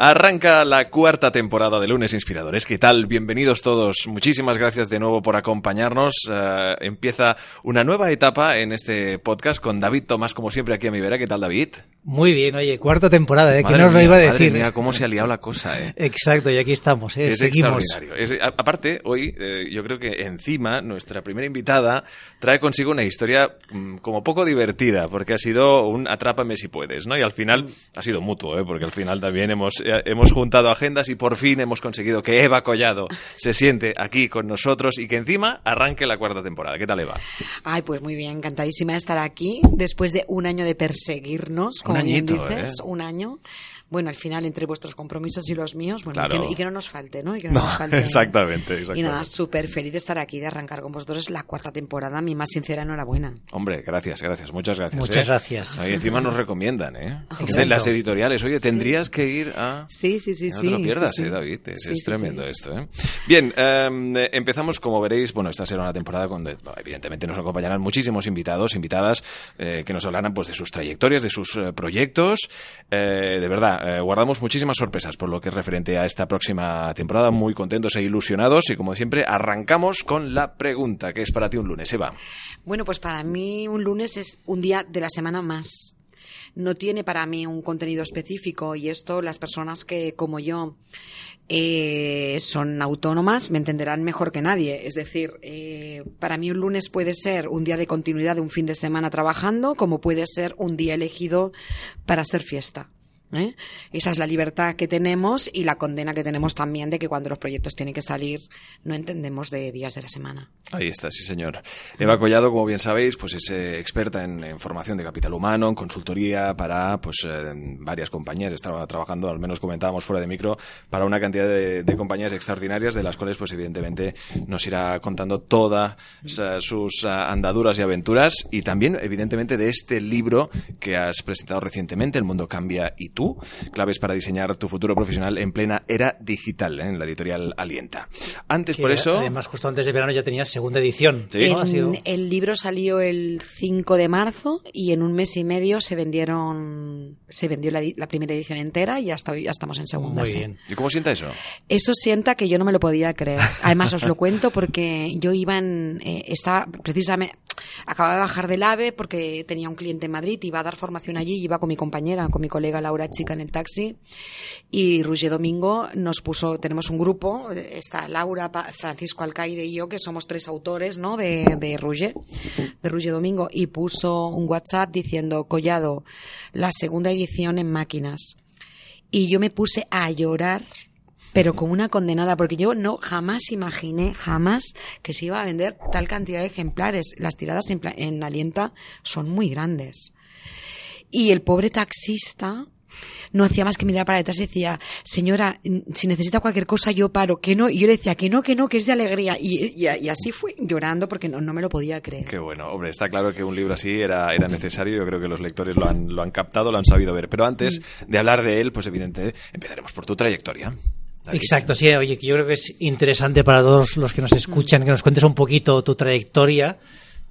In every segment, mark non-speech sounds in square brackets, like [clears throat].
Arranca la cuarta temporada de Lunes Inspiradores. ¿Qué tal? Bienvenidos todos. Muchísimas gracias de nuevo por acompañarnos. Eh, empieza una nueva etapa en este podcast con David Tomás, como siempre, aquí a mi vera. ¿Qué tal, David? Muy bien, oye, cuarta temporada, ¿eh? que Madre no os lo iba a madre decir. mía, cómo se ha liado la cosa, ¿eh? [laughs] Exacto, y aquí estamos, ¿eh? Es Seguimos. extraordinario. Es- a- aparte, hoy eh, yo creo que encima nuestra primera invitada trae consigo una historia mm, como poco divertida, porque ha sido un atrápame si puedes, ¿no? Y al final ha sido mutuo, ¿eh? porque al final también hemos, eh, hemos juntado agendas y por fin hemos conseguido que Eva Collado se siente aquí con nosotros y que encima arranque la cuarta temporada. ¿Qué tal, Eva? Ay, pues muy bien, encantadísima de estar aquí después de un año de perseguirnos, Un como bien añito, dices, ¿eh? un año. Bueno, al final entre vuestros compromisos y los míos, bueno, Claro. y, que, y que no nos falte, ¿no? Y que no, No, nos [laughs] falte. exactamente, Y exactamente. nada, súper feliz de estar aquí, de arrancar con vosotros la cuarta temporada. Mi más sincera enhorabuena. Hombre, gracias, gracias, muchas gracias. Muchas ¿eh? gracias. Ahí encima nos recomiendan, ¿eh? En las editoriales, oye, tendrías que ir a... Sí, sí, sí, no te lo pierdas, sí, sí. eh, David. Es, Sí, es sí, tremendo sí. esto, ¿eh? Bien, eh, empezamos, como veréis, bueno, esta será una temporada donde, bueno, evidentemente, nos acompañarán muchísimos invitados, invitadas, eh, que nos hablarán pues, de sus trayectorias, de sus eh, proyectos. Eh, de verdad, eh, guardamos muchísimas sorpresas por lo que es referente a esta próxima temporada. Muy contentos e ilusionados. Y como siempre, arrancamos con la pregunta, que es para ti un lunes, Eva. Bueno, pues para mí un lunes es un día de la semana más. No tiene para mí un contenido específico y esto las personas que como yo eh, son autónomas me entenderán mejor que nadie. Es decir, eh, para mí un lunes puede ser un día de continuidad de un fin de semana trabajando como puede ser un día elegido para hacer fiesta. ¿Eh? Esa es la libertad que tenemos y la condena que tenemos también de que cuando los proyectos tienen que salir no entendemos de días de la semana. Ahí está, sí señor. Eva Collado, como bien sabéis, pues es eh, experta en, formación de capital humano, en consultoría para pues eh, varias compañías. Estaba trabajando, al menos comentábamos fuera de micro, para una cantidad de, de compañías extraordinarias de las cuales, pues evidentemente, nos irá contando todas eh, sus ah, andaduras y aventuras y también, evidentemente, de este libro que has presentado recientemente, El mundo cambia y tú, claves para diseñar tu futuro profesional en plena era digital, ¿eh? en la editorial Alienta. Antes, Que por eso... Además, justo antes de verano ya tenías segunda edición. Sí. ¿no? Ha sido- En- el libro salió el 5 de marzo y en un mes y medio se vendieron se vendió la, primera edición entera y ya, está- ya estamos en segunda. Muy sí. bien. ¿Y cómo sienta eso? Eso sienta que yo no me lo podía creer. Además, os lo cuento porque yo iba en. eh, estaba precisamente. Acababa de bajar del AVE porque tenía un cliente en Madrid, iba a dar formación allí, iba con mi compañera, con mi colega Laura Chica en el taxi. Y Roger Domingo nos puso. Tenemos un grupo, está Laura, Francisco Alcaide y yo, que somos tres autores, ¿no? De, de de Roger Domingo. Y puso un WhatsApp diciendo: Collado, la segunda edición en máquinas y yo me puse a llorar pero como una condenada porque yo no jamás imaginé jamás que se iba a vender tal cantidad de ejemplares las tiradas en, en alienta son muy grandes y el pobre taxista no hacía más que mirar para detrás y decía, señora, mm, si necesita cualquier cosa yo paro, que no. Y yo le decía, que no, que no, que es de alegría. Y, y- y así fue, llorando porque no, no me lo podía creer. Qué bueno, hombre, está claro que un libro así era, era necesario, yo creo que los lectores lo han, lo han captado, lo han sabido ver. Pero antes de hablar de él, pues evidente, empezaremos por tu trayectoria. Exacto, sí, oye, que yo creo que es interesante para todos los que nos escuchan que nos cuentes un poquito tu trayectoria.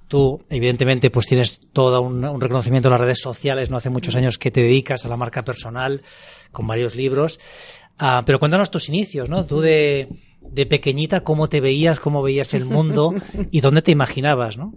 Tú, evidentemente, pues tienes todo un, un reconocimiento en las redes sociales, no hace muchos años que te dedicas a la marca personal con varios libros. Ah, pero cuéntanos tus inicios, ¿no? Tú de, de pequeñita, cómo te veías, cómo veías el mundo [laughs] y dónde te imaginabas, ¿no?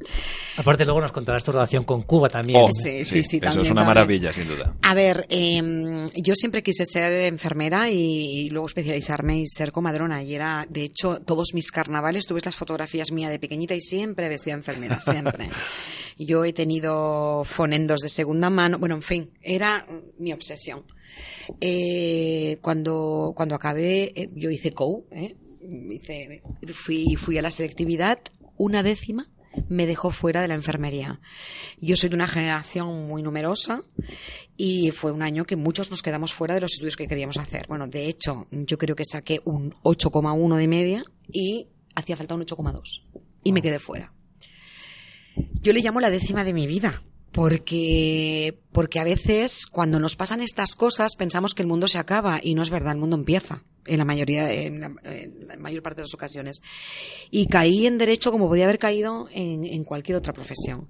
Aparte, luego nos contarás tu relación con Cuba también. Oh, ¿no? Sí, sí, sí, Eso también, es una también. maravilla, sin duda. A ver, eh, yo siempre quise ser enfermera y, luego especializarme y ser comadrona. Y era, de hecho, todos mis carnavales, tú ves las fotografías mías de pequeñita y siempre vestía de enfermera, siempre. [laughs] Yo he tenido fonendos de segunda mano. Bueno, en fin, era mi obsesión. Eh, cuando, cuando acabé, eh, yo hice COU, ¿eh? Hice- fui, fui a la selectividad, una décima me dejó fuera de la enfermería. Yo soy de una generación muy numerosa y fue un año que muchos nos quedamos fuera de los estudios que queríamos hacer. Bueno, de hecho, yo creo que saqué un 8,1 de media y hacía falta un 8,2 y me quedé fuera. Yo le llamo la décima de mi vida. Porque, porque a veces cuando nos pasan estas cosas pensamos que el mundo se acaba y no es verdad, el mundo empieza en la mayoría, en la, en la mayor parte de las ocasiones. Y caí en derecho como podía haber caído en, en cualquier otra profesión.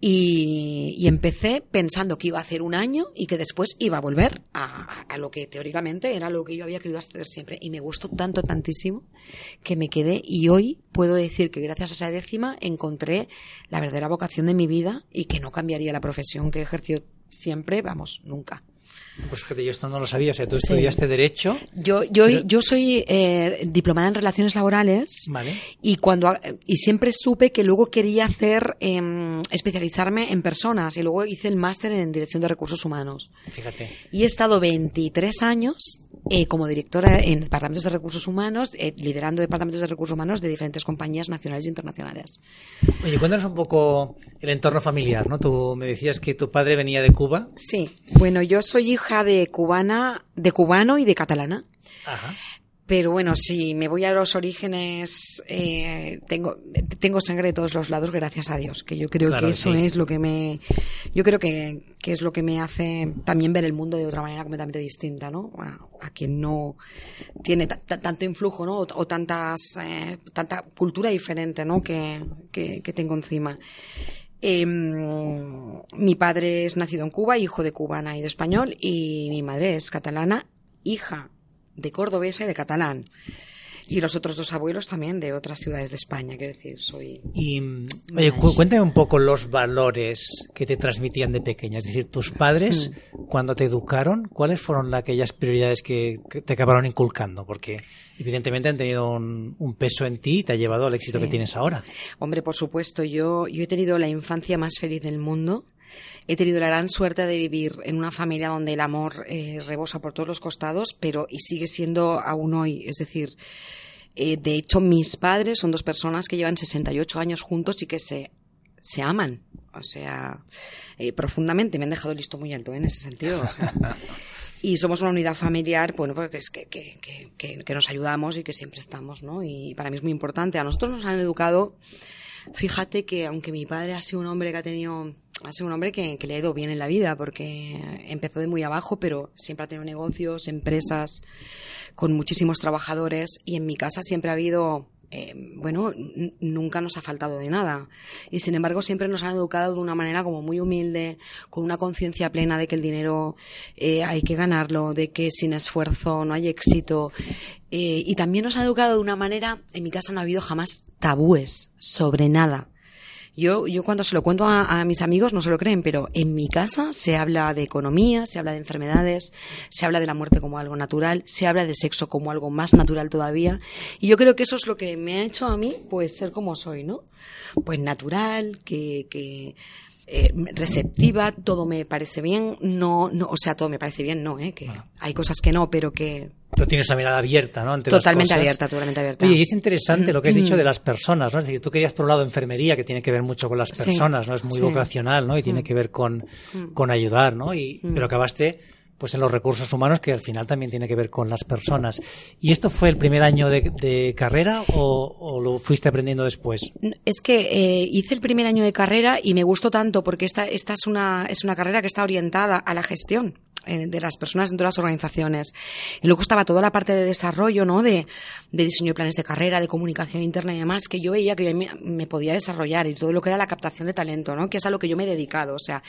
Y, y empecé pensando que iba a hacer un año y que después iba a volver a, a lo que teóricamente era lo que yo había querido hacer siempre. Y me gustó tanto, tantísimo, que me quedé y hoy puedo decir que gracias a esa décima encontré la verdadera vocación de mi vida y que no cambiaría la profesión que he ejercido siempre, vamos, nunca. Pues fíjate, yo esto no lo sabía. O sea, tú Sí. estudiaste Derecho. Yo, yo, Pero- yo soy eh, diplomada en relaciones laborales Vale. y cuando y siempre supe que luego quería hacer em, especializarme en personas y luego hice el máster en dirección de recursos humanos Fíjate. y he estado 23 años eh, como directora en departamentos de recursos humanos eh, liderando departamentos de recursos humanos de diferentes compañías nacionales e internacionales Oye, cuéntanos un poco el entorno familiar, ¿no? Tú me decías que tu padre venía de Cuba. sí bueno yo soy hija de cubana de cubano y de catalana Ajá. Pero bueno, si me voy a los orígenes, eh, tengo, tengo sangre de todos los lados, gracias a Dios, que yo creo Claro, que eso sí. es lo que me, yo creo que, que es lo que me hace también ver el mundo de otra manera completamente distinta, ¿no? A, a quien no tiene ta- ta- tanto influjo, ¿no? O, o tantas, eh, tanta cultura diferente, ¿no? Que, que, que tengo encima. Em, mi padre es nacido en Cuba, hijo de cubana y de español, y mi madre es catalana, hija de cordobesa y de catalán. Y los otros dos abuelos también de otras ciudades de España, quiero decir, soy... Y, oye, cu- cuéntame un poco los valores que te transmitían de pequeña. Es decir, tus padres, [laughs] cuando te educaron, ¿cuáles fueron la- aquellas prioridades que, que te acabaron inculcando? Porque evidentemente han tenido un, un peso en ti y te ha llevado al éxito Sí. que tienes ahora. Hombre, por supuesto, yo, yo he tenido la infancia más feliz del mundo. He tenido la gran suerte de vivir en una familia donde el amor eh, rebosa por todos los costados, pero y sigue siendo aún hoy. Es decir, eh, de hecho, mis padres son dos personas que llevan 68 años juntos y que se, se aman. O sea, eh, profundamente. Me han dejado el listo muy alto en ese sentido. O sea, [laughs] y somos una unidad familiar, bueno, porque es que, que, que, que- que nos ayudamos y que siempre estamos, ¿no? Y para mí es muy importante. A nosotros nos han educado, fíjate que aunque mi padre ha sido un hombre que ha tenido, ha sido un hombre que, le ha ido bien en la vida, porque empezó de muy abajo, pero siempre ha tenido negocios, empresas, con muchísimos trabajadores, y en mi casa siempre ha habido eh, bueno, nunca nos ha faltado de nada. Y sin embargo, siempre nos han educado de una manera como muy humilde, con una conciencia plena de que el dinero eh, hay que ganarlo, de que sin esfuerzo no hay éxito. Eh, y también nos han educado de una manera, en mi casa no ha habido jamás tabúes sobre nada. Yo, yo cuando se lo cuento a, mis amigos no se lo creen, pero en mi casa se habla de economía, se habla de enfermedades, se habla de la muerte como algo natural, se habla de sexo como algo más natural todavía. Y yo creo que eso es lo que me ha hecho a mí, pues, ser como soy, ¿no? Pues natural, que, que eh, receptiva, todo me parece bien, no, no, o sea, todo me parece bien, no, ¿eh? Que hay cosas que no, pero que Pero tienes una mirada abierta, ¿no? Ante las totalmente cosas. abierta, totalmente abierta. Y es interesante lo que has Mm. dicho de las personas, ¿no? Es decir, tú querías por un lado enfermería, que tiene que ver mucho con las Sí, personas, ¿no? Es muy sí. Mm. vocacional, ¿no? Y tiene que ver con, con ayudar, ¿no? Y, Pero acabaste pues en los recursos humanos, que al final también tiene que ver con las personas. ¿Y esto fue el primer año de, carrera o, o lo fuiste aprendiendo después? Es que eh, hice el primer año de carrera y me gustó tanto porque esta, esta es, una, es una carrera que está orientada a la gestión eh, de las personas dentro de las organizaciones. Y luego estaba toda la parte de desarrollo, ¿no? De, de diseño de planes de carrera, de comunicación interna y demás, que yo veía que yo me, me podía desarrollar y todo lo que era la captación de talento, ¿no? Que es a lo que yo me he dedicado. O sea,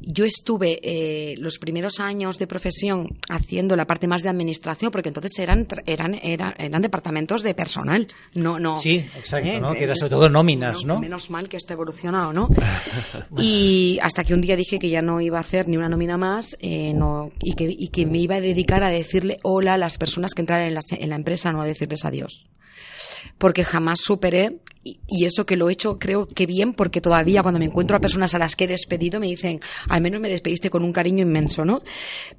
yo estuve eh, los primeros años de profesión haciendo la parte más de administración, porque entonces eran, eran, eran, eran departamentos de personal, no, no. Sí, exacto, ¿eh? ¿no? Que era sobre todo nóminas, ¿no? Menos mal que esto ha evolucionado, ¿no? [laughs] y hasta que un día dije que ya no iba a hacer ni una nómina más eh, no, y, que, y que me iba a dedicar a decirle hola a las personas que entraran en la, en la empresa, no a decirles adiós. Porque jamás superé y, eso que lo he hecho creo que bien porque todavía cuando me encuentro a personas a las que he despedido me dicen, al menos me despediste con un cariño inmenso, ¿no?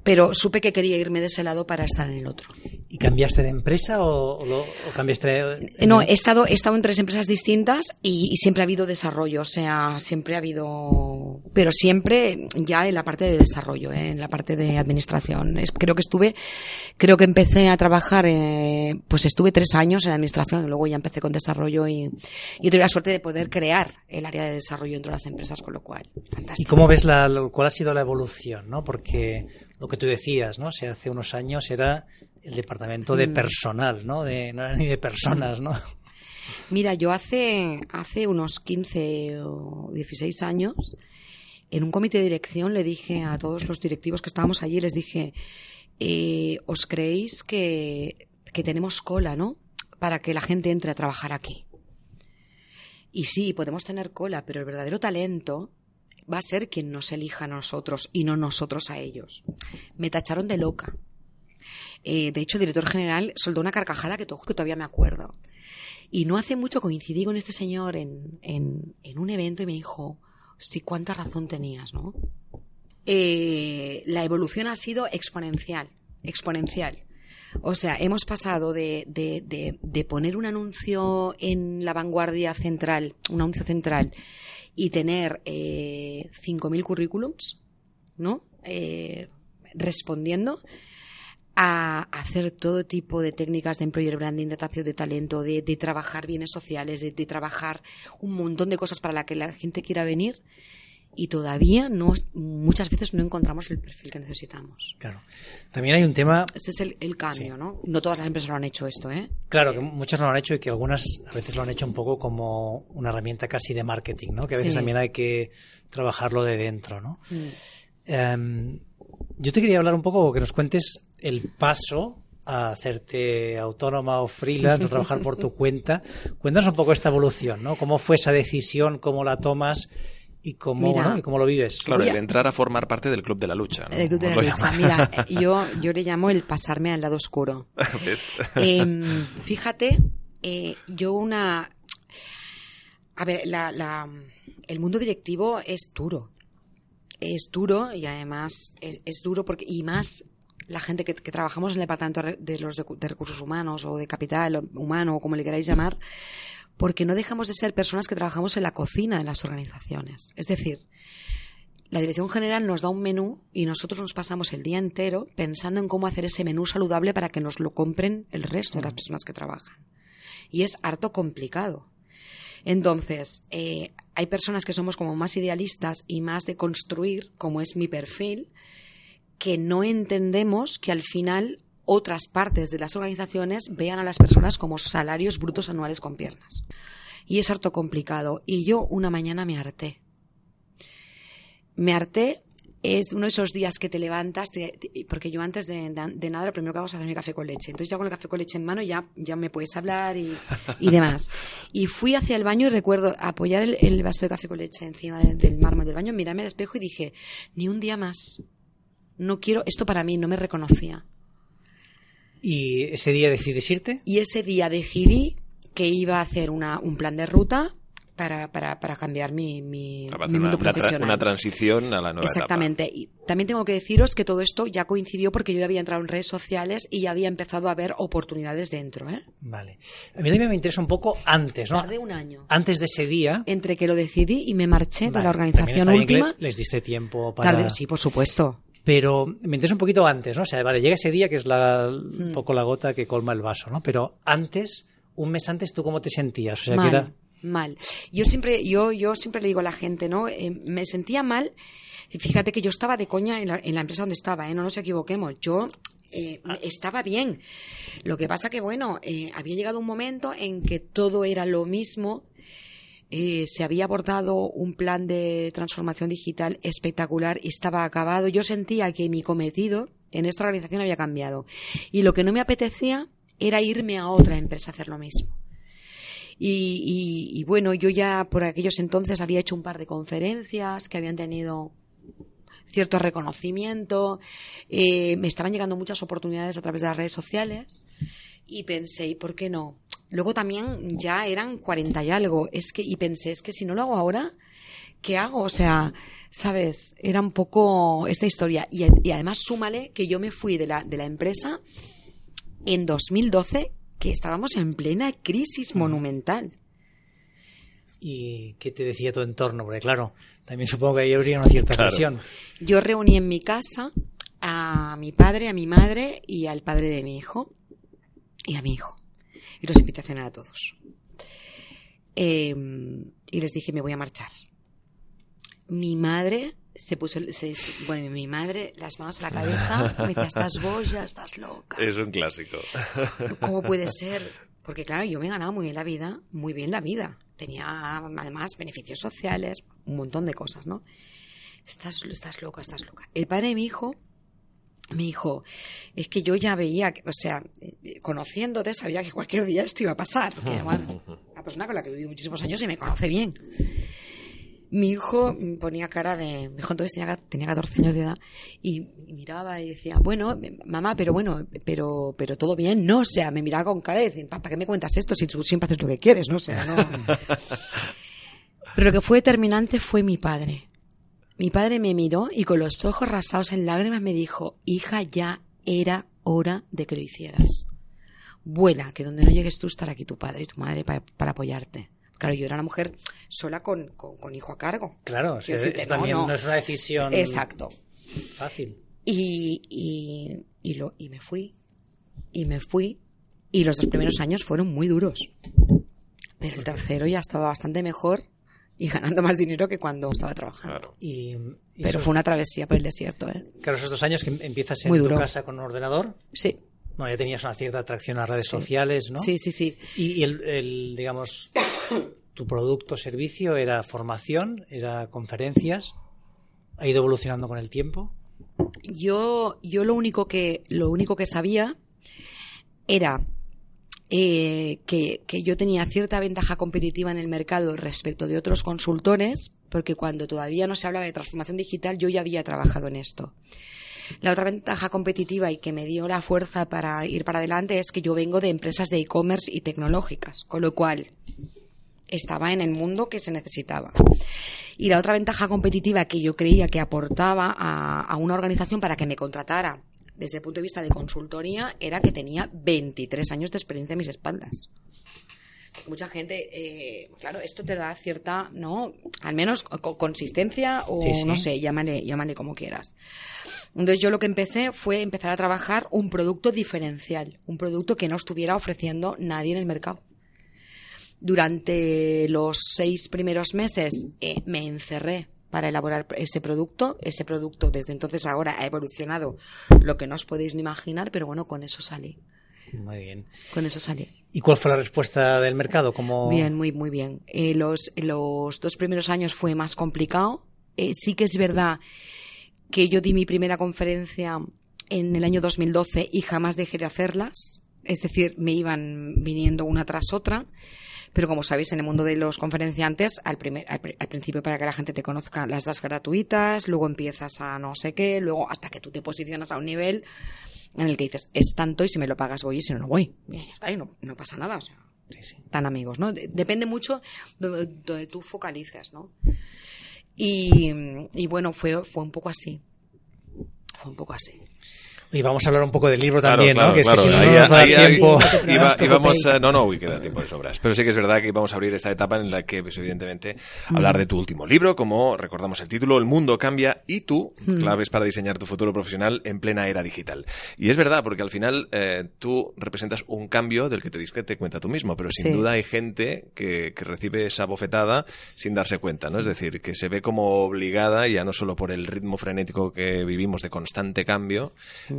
Pero supe que quería irme de ese lado para estar en el otro. ¿Y cambiaste de empresa o, o lo- o cambiaste? en- No, he estado, he estado en tres empresas distintas y, y siempre ha habido desarrollo, o sea, siempre ha habido, pero siempre ya en la parte de desarrollo, ¿eh? en la parte de administración. Es- creo que estuve, creo que empecé a trabajar, eh, pues estuve tres años en administración y luego ya empecé con desarrollo y, y tuve la suerte de poder crear el área de desarrollo dentro de las empresas, con lo cual, ¿Y fantástico. cómo ves la, cuál ha sido la evolución? ¿no? Porque lo que tú decías, ¿no? O sea, hace unos años era el departamento Mm. de personal, ¿no? De, no era ni de personas, ¿no? Mira, yo hace, hace unos 15 o 16 años, en un comité de dirección le dije a todos los directivos que estábamos allí, les dije, eh, ¿os creéis que, que tenemos cola, no? Para que la gente entre a trabajar aquí. Y sí, podemos tener cola, pero el verdadero talento va a ser quien nos elija a nosotros y no nosotros a ellos. Me tacharon de loca. Eh, de hecho, el director general soltó una carcajada que, to- que todavía me acuerdo. Y no hace mucho coincidí con este señor en, en, en un evento y me dijo, sí, cuánta razón tenías, ¿no? Eh, la evolución ha sido exponencial, exponencial. O sea, hemos pasado de, de, de, de poner un anuncio en la vanguardia central, un anuncio central, y tener eh, 5.000 currículums, ¿no? Eh, respondiendo a hacer todo tipo de técnicas de employer branding, de atracción de talento, de, de trabajar bienes sociales, de, de trabajar un montón de cosas para la que la gente quiera venir y todavía no, muchas veces no encontramos el perfil que necesitamos. Claro. También hay un tema, Ese es el, el cambio, Sí. ¿no? No todas las empresas lo han hecho esto, ¿eh? claro, que muchas no lo han hecho y que algunas a veces lo han hecho un poco como una herramienta casi de marketing, ¿no? Que a veces Sí. también hay que trabajarlo de dentro, ¿no? Mm. Em, yo te quería hablar un poco, que nos cuentes el paso a hacerte autónoma o freelance o trabajar por tu [laughs] cuenta. Cuéntanos un poco esta evolución, ¿no? ¿Cómo fue esa decisión? ¿Cómo la tomas? ¿Y cómo, Mira. ¿no? ¿Y cómo lo vives? Claro, el entrar a formar parte del club de la lucha. ¿no? El club de la lucha. Mira, [laughs] eh, yo, yo le llamo el pasarme al lado oscuro. [laughs] ¿Ves? Em, fíjate, eh, yo una... A ver, la, la- el mundo directivo es duro. Es duro y además es, es duro porque y más la gente que, que trabajamos en el departamento de, de los de, de recursos humanos o de capital humano o como le queráis llamar, porque no dejamos de ser personas que trabajamos en la cocina de las organizaciones. Es decir, la dirección general nos da un menú y nosotros nos pasamos el día entero pensando en cómo hacer ese menú saludable para que nos lo compren el resto de las personas que trabajan. Y es harto complicado. Entonces, eh, hay personas que somos como más idealistas y más de construir, como es mi perfil, que no entendemos que al final otras partes de las organizaciones vean a las personas como salarios brutos anuales con piernas. Y es harto complicado. Y yo una mañana me harté. Me harté es uno de esos días que te levantas, porque yo antes de, nada lo primero que hago es hacer mi café con leche. Entonces ya con el café con leche en mano ya, ya me puedes hablar y, y demás. Y fui hacia el baño y recuerdo apoyar el, el vaso de café con leche encima de- del mármol del baño, mirarme al espejo y dije, ni un día más. No quiero, esto para mí no me reconocía. ¿Y ese día decides irte? Y ese día decidí que iba a hacer una, un plan de ruta para, para, para cambiar mi, mi, Para mi hacer una, mundo una tra- profesional. una transición a la nueva Exactamente. Y también tengo que deciros que todo esto ya coincidió porque yo ya había entrado en redes sociales y ya había empezado a ver oportunidades dentro. ¿eh? Vale. A mí también me interesa un poco antes, ¿no? Tardé un año. Antes de ese día. Entre que lo decidí y me marché de la organización última. le- Les diste tiempo para. Tardé, sí, por supuesto. Pero me interesa un poquito antes, ¿no? O sea, vale, llega ese día que es la, Hmm. un poco la gota que colma el vaso, ¿no? Pero antes, un mes antes, ¿tú cómo te sentías? O sea, mal, que era. mal. Yo siempre, yo, yo siempre le digo a la gente, ¿no? Eh, me sentía mal. Fíjate que yo estaba de coña en la, en la empresa donde estaba, ¿eh? No nos equivoquemos. Yo eh, estaba bien. Lo que pasa que, bueno, eh, había llegado un momento en que todo era lo mismo. Eh, se había abordado un plan de transformación digital espectacular y estaba acabado. Yo sentía que mi cometido en esta organización había cambiado. Y lo que no me apetecía era irme a otra empresa a hacer lo mismo. Y, bueno, yo ya por aquellos entonces había hecho un par de conferencias que habían tenido cierto reconocimiento, eh, me estaban llegando muchas oportunidades a través de las redes sociales y pensé, ¿y por qué no? Luego también ya eran 40 y algo. Es que, y pensé, es que si no lo hago ahora, ¿qué hago? O sea, ¿sabes? Era un poco esta historia. Y, y además, súmale que yo me fui de la, de la empresa en 2012, que estábamos en plena crisis monumental. ¿Y qué te decía tu entorno? Porque claro, también supongo que ahí habría una cierta Claro. presión. Yo reuní en mi casa a mi padre, a mi madre y al padre de mi hijo y a mi hijo. Y los invité a cenar a todos. Eh, y les dije, me voy a marchar. Mi madre se puso, se- se- bueno, mi madre, las manos a la cabeza, me decía, estás boya, estás loca. Es un clásico. ¿Cómo puede [laughs] ser? Porque claro, yo me he ganado muy bien la vida, muy bien la vida. Tenía además beneficios sociales, un montón de cosas, ¿no? Estás, estás loca, estás loca. El padre de mi hijo me dijo, es que yo ya veía, o sea, eh, conociéndote sabía que cualquier día esto iba a pasar. Porque, bueno, [laughs] una persona con la que he vivido muchísimos años y me conoce bien. Mi hijo ponía cara de... Mi hijo entonces tenía, tenía 14 años de edad y, y miraba y decía, bueno, mamá, pero bueno, pero, pero todo bien. No, o sea, me miraba con cara y decía, ¿para qué me cuentas esto si tú siempre haces lo que quieres? No, o sea, no... [laughs] Pero lo que fue determinante fue mi padre. Mi padre me miró y con los ojos rasados en lágrimas me dijo, hija, ya era hora de que lo hicieras. Vuela, que donde no llegues tú estará aquí tu padre y tu madre para, para apoyarte. Claro, yo era una mujer sola con, con, con hijo a cargo. Claro, o sea, Quiero decirte, eso también no, no. es una decisión Exacto. fácil. Y, y, y, lo, y me fui. Y me fui. Y los dos primeros años fueron muy duros. Pero el tercero ya estaba bastante mejor y ganando más dinero que cuando estaba trabajando. Claro. Y, y Pero fue una travesía por el desierto, ¿eh? claro, esos dos años que empiezas en Muy tu casa con un ordenador, Sí, bueno, ya tenías una cierta atracción a las redes sociales, ¿no? sí, sí, sí. Y, y el, el, digamos, tu producto o servicio era formación, era conferencias, ha ido evolucionando con el tiempo. Yo, yo lo único que, lo único que sabía era eh, que, que yo tenía cierta ventaja competitiva en el mercado respecto de otros consultores, porque cuando todavía no se hablaba de transformación digital, yo ya había trabajado en esto. La otra ventaja competitiva y que me dio la fuerza para ir para adelante es que yo vengo de empresas de e-commerce y tecnológicas, con lo cual estaba en el mundo que se necesitaba. Y la otra ventaja competitiva que yo creía que aportaba a, a una organización para que me contratara desde el punto de vista de consultoría era que tenía 23 años de experiencia en mis espaldas. Mucha gente, eh, claro, esto te da cierta, ¿no? Al menos co- consistencia o Sí, sí. no sé, llámale, llámale como quieras. Entonces yo lo que empecé fue empezar a trabajar un producto diferencial, un producto que no estuviera ofreciendo nadie en el mercado. Durante los seis primeros meses eh, me encerré para elaborar ese producto. Ese producto desde entonces ahora ha evolucionado lo que no os podéis ni imaginar, pero bueno, con eso salí. Muy bien. Con eso salí. ¿Y cuál fue la respuesta del mercado? Como... Bien, muy, muy bien. Eh, los, los dos primeros años fue más complicado. Eh, sí que es verdad que yo di mi primera conferencia en el año 2012 y jamás dejé de hacerlas. Es decir, me iban viniendo una tras otra. Pero como sabéis, en el mundo de los conferenciantes, al, primer, al, pri- al principio para que la gente te conozca, las das gratuitas, luego empiezas a no sé qué, luego hasta que tú te posicionas a un nivel en el que dices, es tanto y si me lo pagas voy y si no, no voy. Bien, ya está, y no, no pasa nada. O sea, tan amigos, ¿no? De- Depende mucho de donde tú focalices, ¿no? Y, y bueno, fue, fue un poco así. Fue un poco así. Y vamos a hablar un poco del libro también, claro, ¿no? Que es claro. que si no, Ahí- no nos va a dar tiempo. Sí, no te iba- preocupéis. íbamos a- no, no, uy, queda tiempo de sobras. Pero sí que es verdad que íbamos a abrir esta etapa en la que, pues, evidentemente, hablar de tu último libro, como recordamos el título, El mundo cambia y tú, claves para diseñar tu futuro profesional en plena era digital. Y es verdad, porque al final eh, tú representas un cambio del que te, dis- que te cuenta tú mismo, pero sin Sí. duda hay gente que, que recibe esa bofetada sin darse cuenta, ¿no? Es decir, que se ve como obligada, ya no solo por el ritmo frenético que vivimos de constante cambio,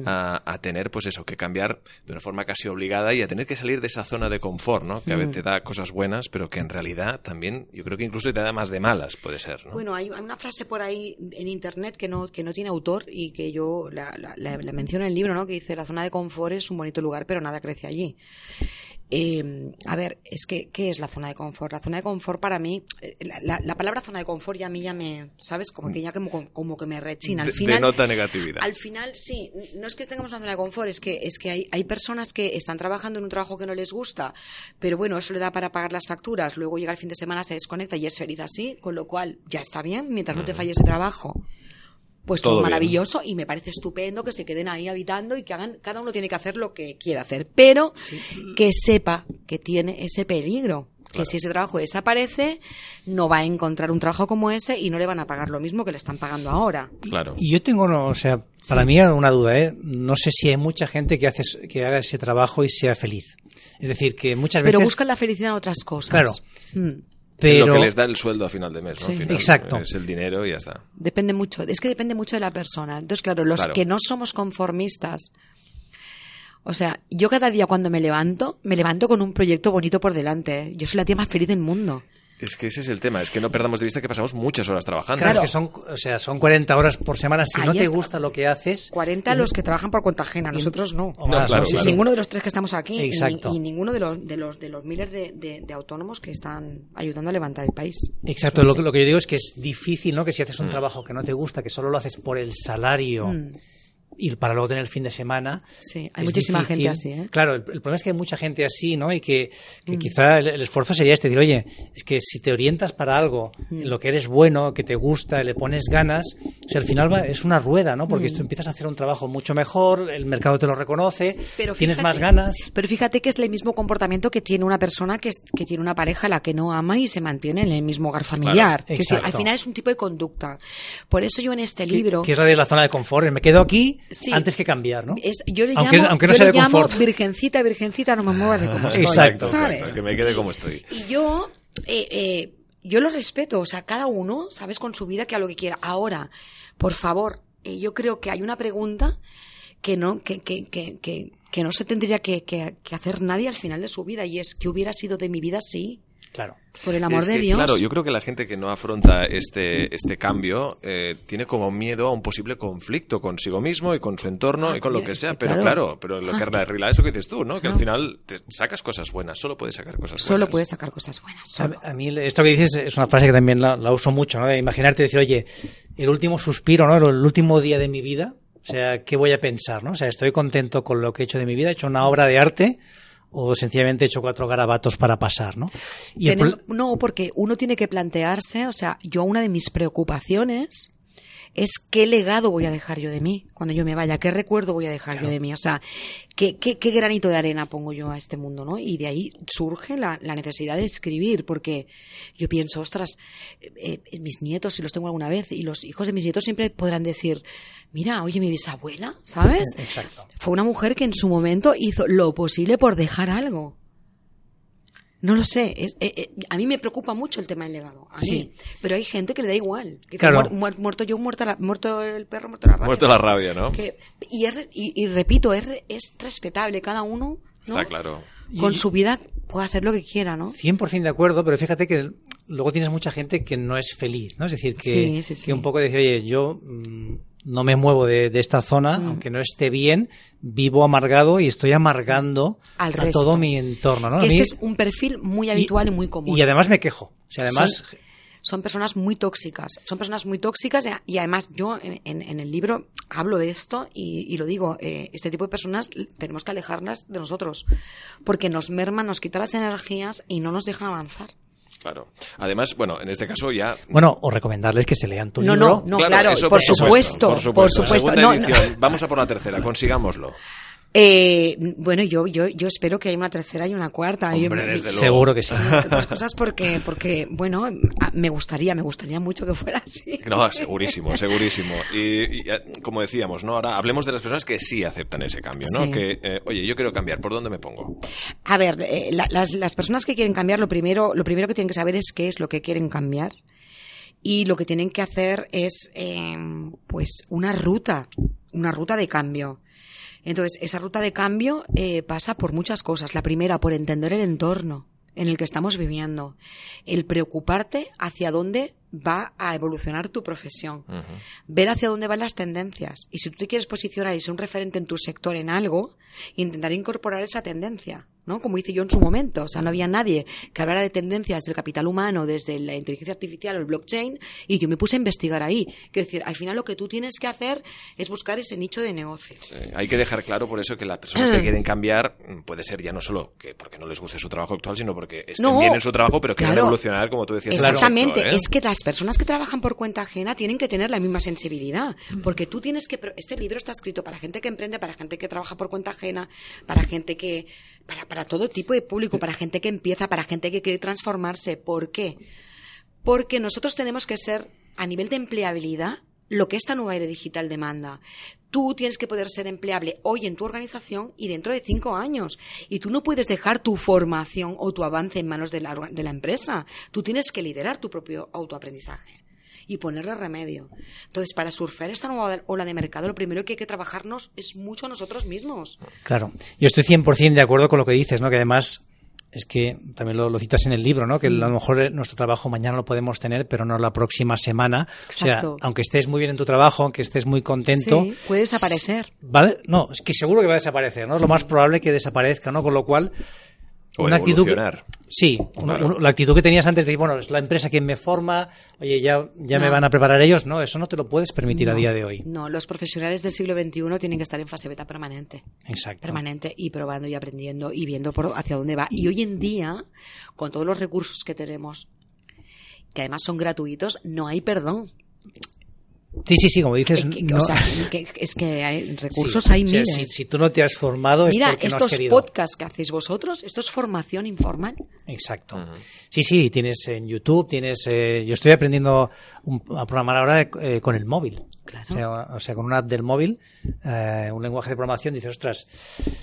a, a tener, pues eso, que cambiar de una forma casi obligada y a tener que salir de esa zona de confort, ¿no? Que a veces te da cosas buenas, pero que en realidad también, yo creo que incluso te da más de malas, puede ser, ¿no? Bueno, hay una frase por ahí en internet que no, que no tiene autor y que yo la, la, la- la menciono en el libro, ¿no? Que dice, la zona de confort es un bonito lugar, pero nada crece allí. Eh, a ver, es que, ¿qué es la zona de confort? La zona de confort para mí, eh, la, la- la palabra zona de confort ya a mí ya me, ¿sabes? Como que ya como, como que me rechina. Al final, denota negatividad. Al final, sí, no es que tengamos una zona de confort, es que, es que hay, hay personas que están trabajando en un trabajo que no les gusta, pero bueno, eso le da para pagar las facturas, luego llega el fin de semana, se desconecta y es feliz así, con lo cual ya está bien, mientras no te falle ese trabajo. Pues Todo bien. maravilloso y me parece estupendo que se queden ahí habitando y que hagan, cada uno tiene que hacer lo que quiera hacer, pero que sepa que tiene ese peligro. Que si ese trabajo desaparece, no va a encontrar un trabajo como ese y no le van a pagar lo mismo que le están pagando ahora. Claro. Y yo tengo, no, o sea, para mí una duda, ¿eh? No sé si hay mucha gente que hace que haga ese trabajo y sea feliz. Es decir, que muchas Pero veces. buscan la felicidad en otras cosas. Claro. Mm. Pero Es lo que les da el sueldo a final de mes, ¿no? Sí. Al final, Exacto. Es el dinero y ya está. Depende mucho. Es que depende mucho de la persona. Entonces, claro, los Claro. que no somos conformistas. O sea, yo cada día cuando me levanto, me levanto con un proyecto bonito por delante. ¿eh? Yo soy la tía más feliz del mundo. Es que ese es el tema, es que no perdamos de vista que pasamos muchas horas trabajando. Claro, es que son, o sea, son 40 horas por semana. Si Ahí no te está. gusta lo que haces. 40 los que trabajan por cuenta ajena, nosotros no. o más, claro, Sí, claro. sí. Ninguno de los tres que estamos aquí y- Exacto. y, ninguno de los, de los, de los miles de, de- de autónomos que están ayudando a levantar el país. Exacto, lo, que- lo que yo digo es que es difícil, ¿no? Que si haces un trabajo que no te gusta, que solo lo haces por el salario Mm. Y para luego tener el fin de semana. Sí, hay muchísima difícil. gente así, ¿eh? Claro, el, el problema es que hay mucha gente así, ¿no? Y que, que Mm. quizá el, el esfuerzo sería este, decir, oye, es que si te orientas para algo, Mm. en lo que eres bueno, que te gusta, le pones ganas, o sea, al final va- es una rueda, ¿no? Porque tú empiezas a hacer un trabajo mucho mejor, el mercado te lo reconoce, Pero tienes fíjate- más ganas. Pero fíjate que es el mismo comportamiento que tiene una persona que, es- que tiene una pareja a la que no ama y se mantiene en el mismo hogar familiar. Que sí, exacto. al final es un tipo de conducta. Por eso yo en este que- libro... Que es la de la zona de confort, me quedo aquí Sí. antes que cambiar, ¿no? es- yo le Aunque- llamo, aunque no yo sea le de llamo confort. virgencita, virgencita, no me muevas de como estoy. Exacto. ¿Sabes? Que me quede como estoy. Y yo, eh, eh, yo lo respeto, o sea, cada uno, ¿sabes? Con su vida que a lo que quiera. Ahora, por favor, eh, yo creo que hay una pregunta que no, que, que, que, que, que no se tendría que, que- que hacer nadie al final de su vida y es ¿qué hubiera sido de mi vida si? Claro. Por el amor Es de que, Dios. Claro, yo creo que la gente que no afronta este, este cambio eh, tiene como miedo a un posible conflicto consigo mismo y con su entorno Ah, y con lo es que sea. que Pero claro. claro, pero lo que Ah. arregla eso que dices tú, ¿no? Que al final te sacas cosas buenas, solo puedes sacar cosas buenas. Solo puedes sacar cosas buenas. Solo. a mí esto que dices es una frase que también la, la uso mucho, ¿no? De imaginarte decir, oye, el último suspiro, ¿no? El último día de mi vida, o sea, ¿qué voy a pensar, no? O sea, estoy contento con lo que he hecho de mi vida, he hecho una obra de arte o sencillamente he hecho cuatro garabatos para pasar, ¿no? Y Tenem- no, porque uno tiene que plantearse, o sea, yo una de mis preocupaciones es qué legado voy a dejar yo de mí cuando yo me vaya, qué recuerdo voy a dejar yo de mí, o sea, qué, qué, qué granito de arena pongo yo a este mundo, ¿no? Y de ahí surge la, la necesidad de escribir, porque yo pienso, ostras, eh, eh, mis nietos, si los tengo alguna vez, y los hijos de mis nietos siempre podrán decir, mira, oye, mi bisabuela, ¿sabes? Exacto. Fue una mujer que en su momento hizo lo posible por dejar algo. No lo sé. es- eh, eh, a mí me preocupa mucho el tema del legado. A mí. Sí. Pero hay gente que le da igual. Que Claro. "Muer- muer- muerto yo, muerta la- muerto el perro, muerto la rabia. Muerto la rabia, ¿no? Que- y, es re- y, y repito, es, re- es respetable. Cada uno ¿no? Está claro. con Y- su vida puede hacer lo que quiera, ¿no? 100% de acuerdo, pero fíjate que luego tienes mucha gente que no es feliz, ¿no? Es decir, que, Sí, sí, sí. que un poco decir, oye, yo mm, no me muevo de, de esta zona, Mm. aunque no esté bien, vivo amargado y estoy amargando Al a resto. todo mi entorno, ¿no? Mí- este es un perfil muy habitual y, muy común. Y además me quejo. O sea, además, Son- son personas muy tóxicas. Son personas muy tóxicas y, además yo en, en- en el libro hablo de esto y, y lo digo, eh, este tipo de personas tenemos que alejarlas de nosotros porque nos merman, nos quitan las energías y no nos dejan avanzar. Claro. Además, bueno, en este caso ya bueno, o recomendarles que se lean tu No, libro. no, claro, eso por supuesto, por supuesto. por supuesto. No, edición. Vamos a por la tercera, consigámoslo. Eh, bueno, yo, yo, yo espero que haya una tercera y una cuarta. Yo- Hombre, desde luego. Seguro que sí. Cosas porque, porque, bueno, me gustaría, me gustaría mucho que fuera así. No, segurísimo, segurísimo. Y, y, eh, como decíamos, ¿no? Ahora hablemos de las personas que sí aceptan ese cambio, ¿no? Sí. Que, eh, oye, yo quiero cambiar, ¿por dónde me pongo? A ver, eh, la- las, las personas que quieren cambiar, lo primero, lo primero que tienen que saber es qué es lo que quieren cambiar. Y lo que tienen que hacer es, eh, pues, una ruta, una ruta de cambio. Entonces, esa ruta de cambio eh, pasa por muchas cosas. La primera, por entender el entorno en el que estamos viviendo. El preocuparte hacia dónde va a evolucionar tu profesión. Ver hacia dónde van las tendencias. Y si tú te quieres posicionar y ser un referente en tu sector en algo, intentar incorporar esa tendencia. ¿No? Como hice yo en su momento. O sea, no había nadie que hablara de tendencias del capital humano, desde la inteligencia artificial o el blockchain, y yo me puse a investigar ahí. Quiero decir, al final lo que tú tienes que hacer es buscar ese nicho de negocio. hay que dejar claro por eso que las personas que [clears throat] quieren cambiar mm, puede ser ya no solo que porque no les guste su trabajo actual, sino porque estén bien en su trabajo, pero quieren evolucionar, como tú decías. Exactamente. ¿eh? Es que las personas que trabajan por cuenta ajena tienen que tener la misma sensibilidad, mm. porque tú tienes que... Este libro está escrito para gente que emprende, para gente que trabaja por cuenta ajena, para gente que para, para todo tipo de público, para gente que empieza, para gente que quiere transformarse. ¿Por qué? Porque nosotros tenemos que ser, a nivel de empleabilidad, lo que esta nueva era digital demanda. Tú tienes que poder ser empleable hoy en tu organización y dentro de cinco años. Y tú no puedes dejar tu formación o tu avance en manos de la, de la empresa. Tú tienes que liderar tu propio autoaprendizaje y ponerle remedio. Entonces, para surfear esta nueva ola de mercado, lo primero que hay que trabajarnos es mucho a nosotros mismos. Claro, yo estoy 100% de acuerdo con lo que dices, ¿no? Que además es que también lo, citas en el libro, ¿no? Que a lo mejor nuestro trabajo mañana lo podemos tener, pero no la próxima semana. O sea, aunque estés muy bien en tu trabajo, aunque estés muy contento, sí, puede desaparecer. ¿vale? No, es que seguro que va a desaparecer, ¿no? Es lo más probable que desaparezca, ¿no? Con lo cual, una actitud sí la actitud que tenías antes de decir bueno es la empresa quien me forma oye ya ya me van a preparar ellos no eso no te lo puedes permitir a día de hoy. No los profesionales del siglo XXI tienen que estar en fase beta permanente. Exacto. Permanente y probando y aprendiendo y viendo por hacia dónde va. Y hoy en día con todos los recursos que tenemos que además son gratuitos no hay perdón Sí, sí, sí, como dices. o sea, [laughs] es que, hay recursos, hay miles. si, tú no te has formado, es Mira, porque no has querido. estos podcasts que hacéis vosotros, esto es formación informal. Exacto. Sí, sí, tienes en YouTube, tienes. Eh, yo estoy aprendiendo a programar ahora eh, con el móvil. Claro. O, sea, con una app del móvil, eh, un lenguaje de programación, dices, ostras.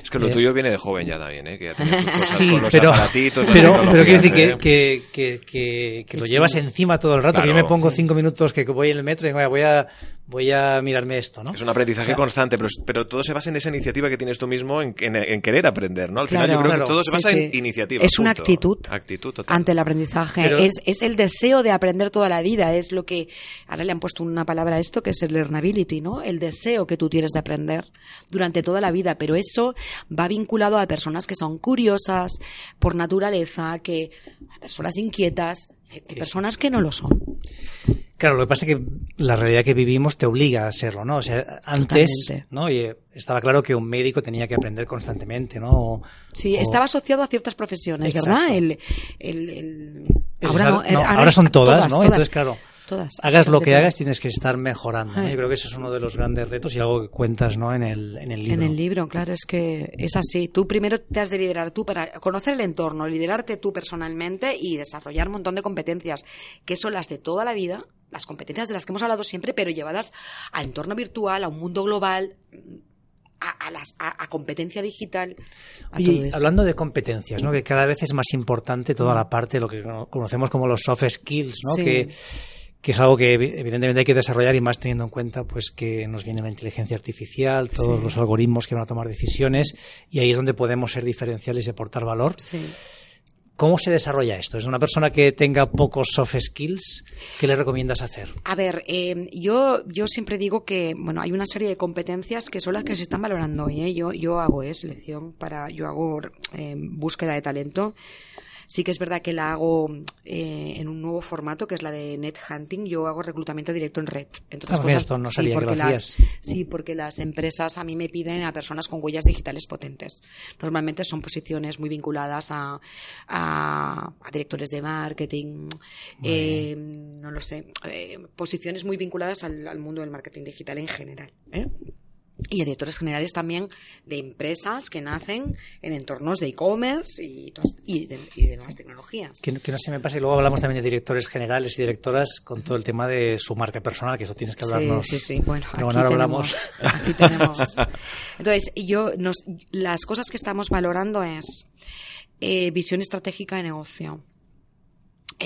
Es que lo tuyo viene de joven ya también, ¿eh? Que ya [laughs] tienes cosas sí, con los pero, aparatitos, pero, pero quiero decir que, que, que, que, lo llevas encima todo el rato. que yo me pongo cinco minutos que voy en el metro y digo, voy a voy a mirarme esto, ¿no? Es un aprendizaje constante, pero, pero todo se basa en esa iniciativa que tienes tú mismo en, querer aprender, ¿no? Al final yo creo que todo se basa en iniciativa. Es una actitud, actitud ante el aprendizaje. Es, es el deseo de aprender toda la vida. Es lo que, ahora le han puesto una palabra a esto, que es el learnability, ¿no? El deseo que tú tienes de aprender durante toda la vida. Pero eso va vinculado a personas que son curiosas por naturaleza, que personas inquietas, personas que no lo son. Claro, lo que pasa es que la realidad que vivimos te obliga a serlo, ¿no? O sea, antes, ¿no? Y estaba claro que un médico tenía que aprender constantemente, ¿no? sí, estaba asociado a ciertas profesiones, ¿verdad? El, el, Ahora, son todas, ¿no? Entonces, claro, hagas lo que hagas, tienes que estar mejorando. Yo creo que eso es uno de los grandes retos y algo que cuentas ¿no? en, el, en el libro. En el libro, claro, es que es así. Tú primero te has de liderar tú para conocer el entorno, liderarte tú personalmente y desarrollar un montón de competencias que son las de toda la vida, las competencias de las que hemos hablado siempre, pero llevadas al entorno virtual, a un mundo global. A, las, a, competencia digital. y hablando de competencias, ¿no? que cada vez es más importante toda la parte, lo que conocemos como los soft skills, ¿no? que que es algo que evidentemente hay que desarrollar y más teniendo en cuenta pues que nos viene la inteligencia artificial, todos los algoritmos que van a tomar decisiones y ahí es donde podemos ser diferenciales y aportar valor. ¿Cómo se desarrolla esto? ¿Es una persona que tenga pocos soft skills? ¿Qué le recomiendas hacer? A ver, eh, yo, yo siempre digo que bueno hay una serie de competencias que son las que se están valorando hoy. ¿eh? Yo, yo hago eh, selección para, yo hago búsqueda de talento Sí que es verdad que la hago eh, en un nuevo formato, que es la de net hunting. Yo hago reclutamiento directo en red. Entonces, ah, esto no sabía sí, porque que lo las, sí, porque las empresas a mí me piden a personas con huellas digitales potentes. Normalmente son posiciones muy vinculadas a, a, directores de marketing, eh, no lo sé, eh, posiciones muy vinculadas al, al, mundo del marketing digital en general. ¿eh? Y a directores generales también de empresas que nacen en entornos de e-commerce y, y, de, nuevas tecnologías. Que, no se me pase, y luego hablamos también de directores generales y directoras con todo el tema de su marca personal, que eso tienes que hablarnos. Sí, sí, sí. Bueno, aquí ahora hablamos. Aquí tenemos. Entonces, yo, nos, las cosas que estamos valorando es eh, visión estratégica de negocio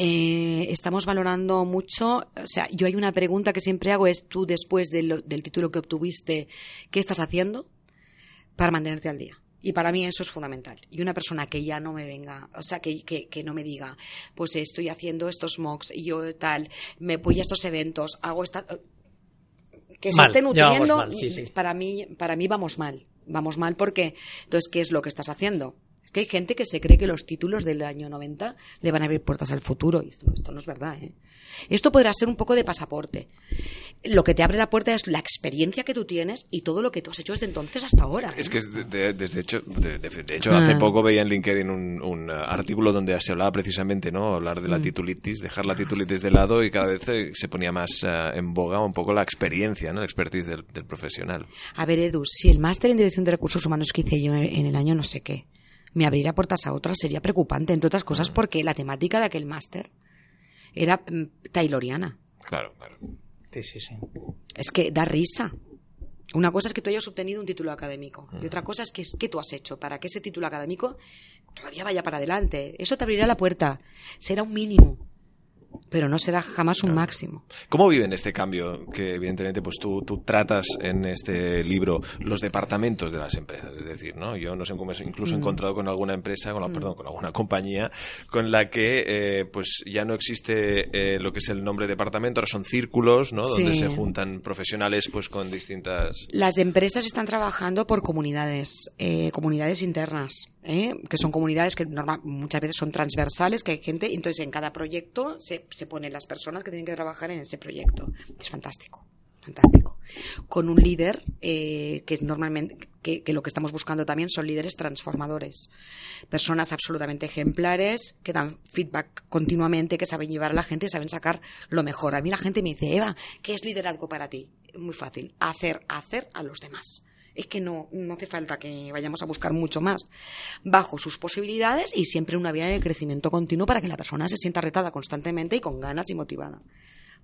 eh, estamos valorando mucho, o sea, yo hay una pregunta que siempre hago, es tú después del título que obtuviste, ¿qué estás haciendo para mantenerte al día? Y para mí eso es fundamental. Y una persona que ya no me venga, o sea, que, que, que no me diga, pues estoy haciendo estos mocks y yo tal, me voy a estos eventos, hago esta... Que se esté nutriendo, mal, sí, sí. para mí, para mí vamos mal. Vamos mal porque, entonces, ¿qué es lo que estás haciendo? Es que hay gente que se cree que los títulos del año 90 le van a abrir puertas al futuro. Y esto, esto no es verdad, ¿eh? Esto podrá ser un poco de pasaporte. Lo que te abre la puerta es la experiencia que tú tienes y todo lo que tú has hecho desde entonces hasta ahora. ¿eh? Es que es de- de- desde hecho, de, de- de hecho Ah. hace poco veía en LinkedIn un, un, artículo donde se hablaba precisamente, ¿no? Hablar Mm. de la titulitis, dejar la titulitis de lado y cada vez eh, se ponía más en boga un poco la experiencia, ¿no? La expertise del, del profesional. A ver, Edu, si el máster en Dirección de Recursos Humanos que hice yo en el año no sé qué me abriera puertas a otras, sería preocupante, entre otras cosas porque la temática de aquel máster era mm, tayloriana. Claro, claro. Sí, sí, sí. Es que da risa. Una cosa es que tú hayas obtenido un título académico y otra cosa es que, es que tú has hecho para que ese título académico todavía vaya para adelante. Eso te abrirá la puerta. Será un mínimo, pero no será jamás un máximo. ¿Cómo viven este cambio que evidentemente pues tú, tú tratas en este libro los departamentos de las empresas? Es decir, ¿no? Yo no sé cómo he incluso Mm. encontrado con alguna empresa, con la, perdón, con alguna compañía con la que eh, pues ya no existe eh, lo que es el nombre de departamento, ahora son círculos, ¿no? Donde Sí. se juntan profesionales pues con distintas Las empresas están trabajando por comunidades, eh, comunidades internas, ¿eh? que son comunidades que normal- muchas veces son transversales, que hay gente, y entonces en cada proyecto se, se ponen las personas que tienen que trabajar en ese proyecto. Es fantástico, fantástico. Con un líder eh, que normalmente, que, lo que estamos buscando también son líderes transformadores, personas absolutamente ejemplares que dan feedback continuamente, que saben llevar a la gente, saben sacar lo mejor. A mí la gente me dice, Eva, ¿qué es liderazgo para ti? Muy fácil, hacer, hacer a los demás. Es que no, no hace falta que vayamos a buscar mucho más. Bajo sus posibilidades y siempre una vía de crecimiento continuo para que la persona se sienta retada constantemente y con ganas y motivada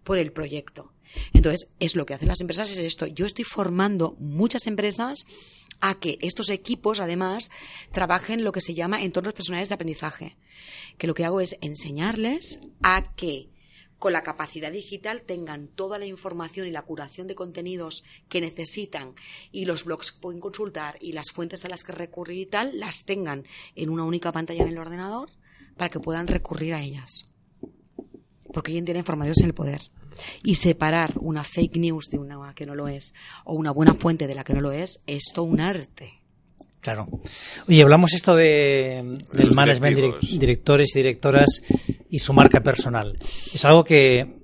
por el proyecto. Entonces, es lo que hacen las empresas, es esto. Yo estoy formando muchas empresas a que estos equipos, además, trabajen lo que se llama entornos personales de aprendizaje. Que lo que hago es enseñarles a que con la capacidad digital tengan toda la información y la curación de contenidos que necesitan y los blogs que pueden consultar y las fuentes a las que recurrir y tal, las tengan en una única pantalla en el ordenador para que puedan recurrir a ellas porque hoy en día la información es el poder. Y separar una fake news de una que no lo es, o una buena fuente de la que no lo es, es todo un arte. Claro. Oye, hablamos esto de, del los management, directivos. directores y directoras y su marca personal. Es algo que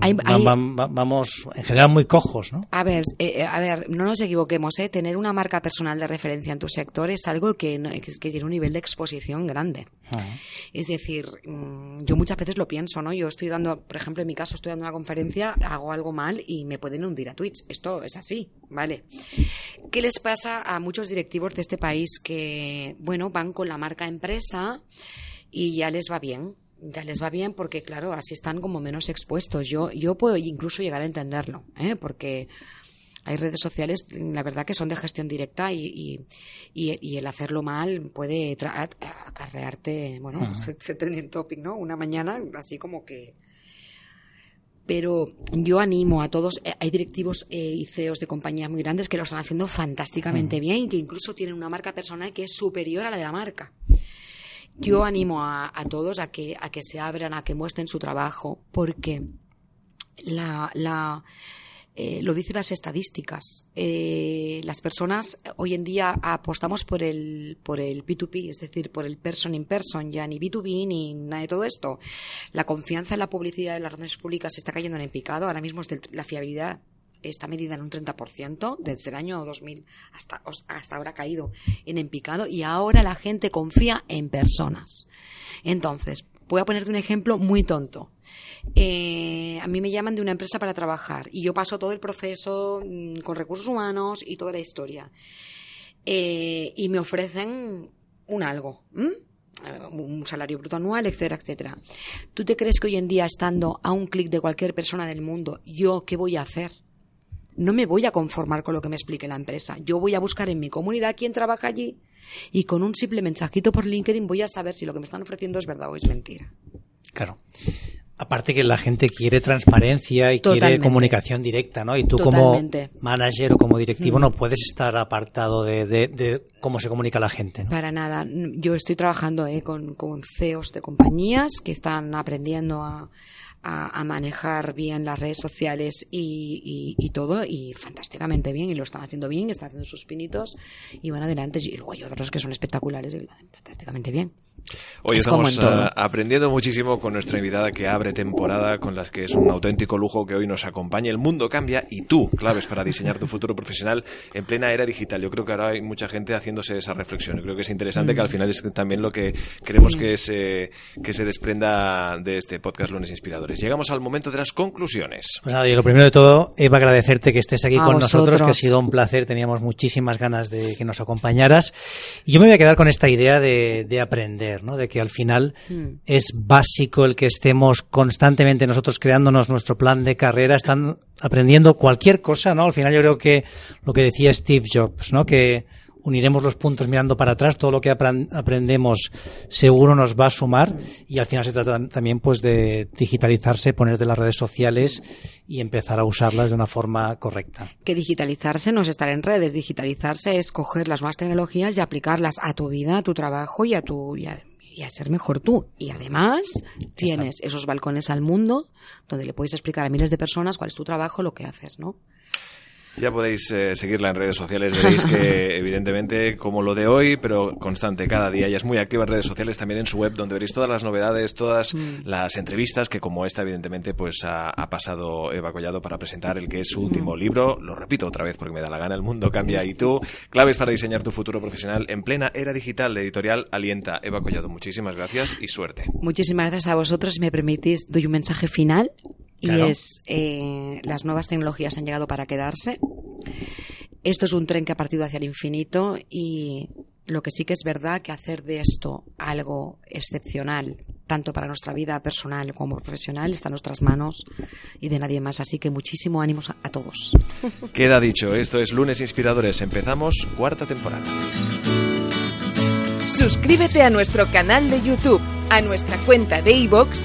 Hay- hay- va- vamos en general muy cojos, ¿no? A ver, eh, eh, a ver, no nos equivoquemos, ¿eh? Tener una marca personal de referencia en tu sector es algo que- que tiene un nivel de exposición grande. Ah. Es decir, mm, yo muchas veces lo pienso, ¿no? Yo estoy dando, por ejemplo, en mi caso, estoy dando una conferencia, hago algo mal y me pueden hundir a Twitch. Esto es así, ¿vale? ¿Qué les pasa a muchos directivos de este país que, bueno, van con la marca empresa y ya les va bien? Ya les va bien porque, claro, así están como menos expuestos. Yo, yo puedo incluso llegar a entenderlo, ¿eh? Porque hay redes sociales, la verdad, que son de gestión directa y, y, y- y el hacerlo mal puede tra- acarrearte, bueno, se, se trending topic, ¿no? Una mañana, así como que. Pero yo animo a todos, eh, hay directivos eh, y CEOs de compañías muy grandes que lo están haciendo fantásticamente bien, que incluso tienen una marca personal que es superior a la de la marca. Yo animo a, a todos a que, a que se abran, a que muestren su trabajo, porque la, la, eh, lo dicen las estadísticas. Eh, las personas hoy en día apostamos por el, por el P2P, es decir, por el person in person, ya ni B2B ni nada de todo esto. La confianza en la publicidad de las redes públicas está cayendo en el picado. Ahora mismo es del- la fiabilidad está medida en un 30%, desde el año 2000 hasta, hasta ahora ha caído en en picado y ahora la gente confía en personas. Entonces, voy a ponerte un ejemplo muy tonto. Eh, a mí me llaman de una empresa para trabajar y yo paso todo el proceso mm, con recursos humanos y toda la historia. Eh, y me ofrecen un algo. Eh, un salario bruto anual, etcétera, etcétera. ¿Tú te crees que hoy en día, estando a un clic de cualquier persona del mundo, yo qué voy a hacer? No me voy a conformar con lo que me explique la empresa. Yo voy a buscar en mi comunidad quién trabaja allí y con un simple mensajito por LinkedIn voy a saber si lo que me están ofreciendo es verdad o es mentira. Claro. Aparte que la gente quiere transparencia y quiere comunicación directa, ¿no? Y tú Totalmente. como manager o como directivo Mm. no puedes estar apartado de, de- de cómo se comunica la gente, ¿no? Para nada. Yo estoy trabajando eh, con, con CEOs de compañías que están aprendiendo a, a- a manejar bien las redes sociales y, y- y todo, y fantásticamente bien, y lo están haciendo bien, están haciendo sus pinitos y van adelante. Y luego hay otros que son espectaculares y lo hacen fantásticamente bien. Hoy Es estamos eh, aprendiendo muchísimo con nuestra invitada que abre temporada, con las que es un auténtico lujo que hoy nos acompañe. El mundo cambia y tú, claves para diseñar tu futuro profesional en plena era digital. Yo creo que ahora hay mucha gente haciéndose esa reflexión. Yo creo que es interesante que al final es también lo que queremos Mm. Sí. que, se, que se desprenda de este podcast Lunes Inspiradores. Llegamos al momento de las conclusiones. Pues nada, yo lo primero de todo, Eva, agradecerte que estés aquí A con nosotros, vosotros. que ha sido un placer, teníamos muchísimas ganas de que nos acompañaras. Y yo me voy a quedar con esta idea de, de aprender, ¿no? De que al final Mm. es básico el que estemos constantemente nosotros creándonos nuestro plan de carrera, están aprendiendo cualquier cosa, ¿no? Al final yo creo que lo que decía Steve Jobs, ¿no? Que uniremos los puntos mirando para atrás, todo lo que apren- aprendemos seguro nos va a sumar y al final se trata también pues de digitalizarse, poner de las redes sociales y empezar a usarlas de una forma correcta. Que digitalizarse no es estar en redes, digitalizarse es coger las nuevas tecnologías y aplicarlas a tu vida, a tu trabajo y a tu y a, y a ser mejor tú. Y además tienes esos balcones al mundo donde le puedes explicar a miles de personas cuál es tu trabajo, lo que haces, ¿no? Ya podéis eh, seguirla en redes sociales, veréis que [laughs] evidentemente como lo de hoy, pero constante cada día, ella es muy activa en redes sociales, también en su web, donde veréis todas las novedades, todas Mm. las entrevistas que como esta evidentemente pues ha, ha pasado Eva Collado para presentar el que es su último libro, lo repito otra vez porque me da la gana, el mundo cambia y tú, claves para diseñar tu futuro profesional en plena era digital de editorial Alienta. Eva Collado, muchísimas gracias y suerte. Muchísimas gracias a vosotros. Si me permitís, doy un mensaje final. Y Claro. es, eh, las nuevas tecnologías han llegado para quedarse. Esto es un tren que ha partido hacia el infinito y lo que sí que es verdad que hacer de esto algo excepcional, tanto para nuestra vida personal como profesional, está en nuestras manos y de nadie más. Así que muchísimo ánimo a todos. [laughs] Queda dicho, esto es Lunes Inspiradores, empezamos cuarta temporada. Suscríbete a nuestro canal de YouTube, a nuestra cuenta de iVoox